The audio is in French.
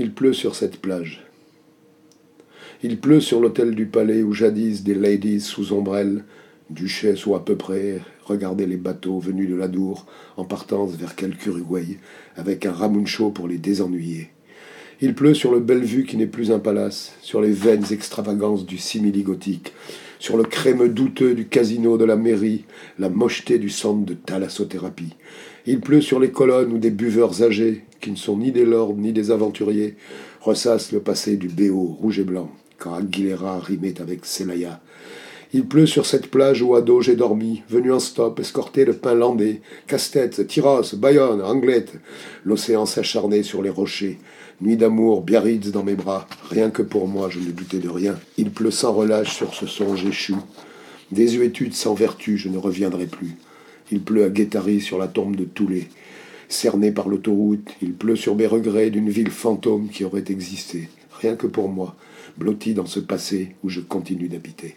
Il pleut sur cette plage. Il pleut sur l'hôtel du palais où jadis des ladies sous ombrelle, duchesses ou à peu près, regardaient les bateaux venus de l'Adour en partance vers quelque Uruguay, avec un ramuncho pour les désennuyer. Il pleut sur le Bellevue qui n'est plus un palace, sur les vaines extravagances du simili gothique, sur le crémeux douteux du casino de la mairie, la mocheté du centre de thalassothérapie. Il pleut sur les colonnes où des buveurs âgés, qui ne sont ni des lords ni des aventuriers, ressassent le passé du béo rouge et blanc, quand Aguilera rimait avec Celaya. Il pleut sur cette plage où à dos j'ai dormi, venu en stop, escorté de landais, casse-tête, Tyros, Bayonne, Anglette. L'océan s'acharnait sur les rochers. Nuit d'amour, Biarritz dans mes bras. Rien que pour moi, je ne doutais de rien. Il pleut sans relâche sur ce songe échu. Désuétude sans vertu, je ne reviendrai plus. Il pleut à Guétari sur la tombe de Toulé. Cerné par l'autoroute, il pleut sur mes regrets d'une ville fantôme qui aurait existé. Rien que pour moi, blotti dans ce passé où je continue d'habiter.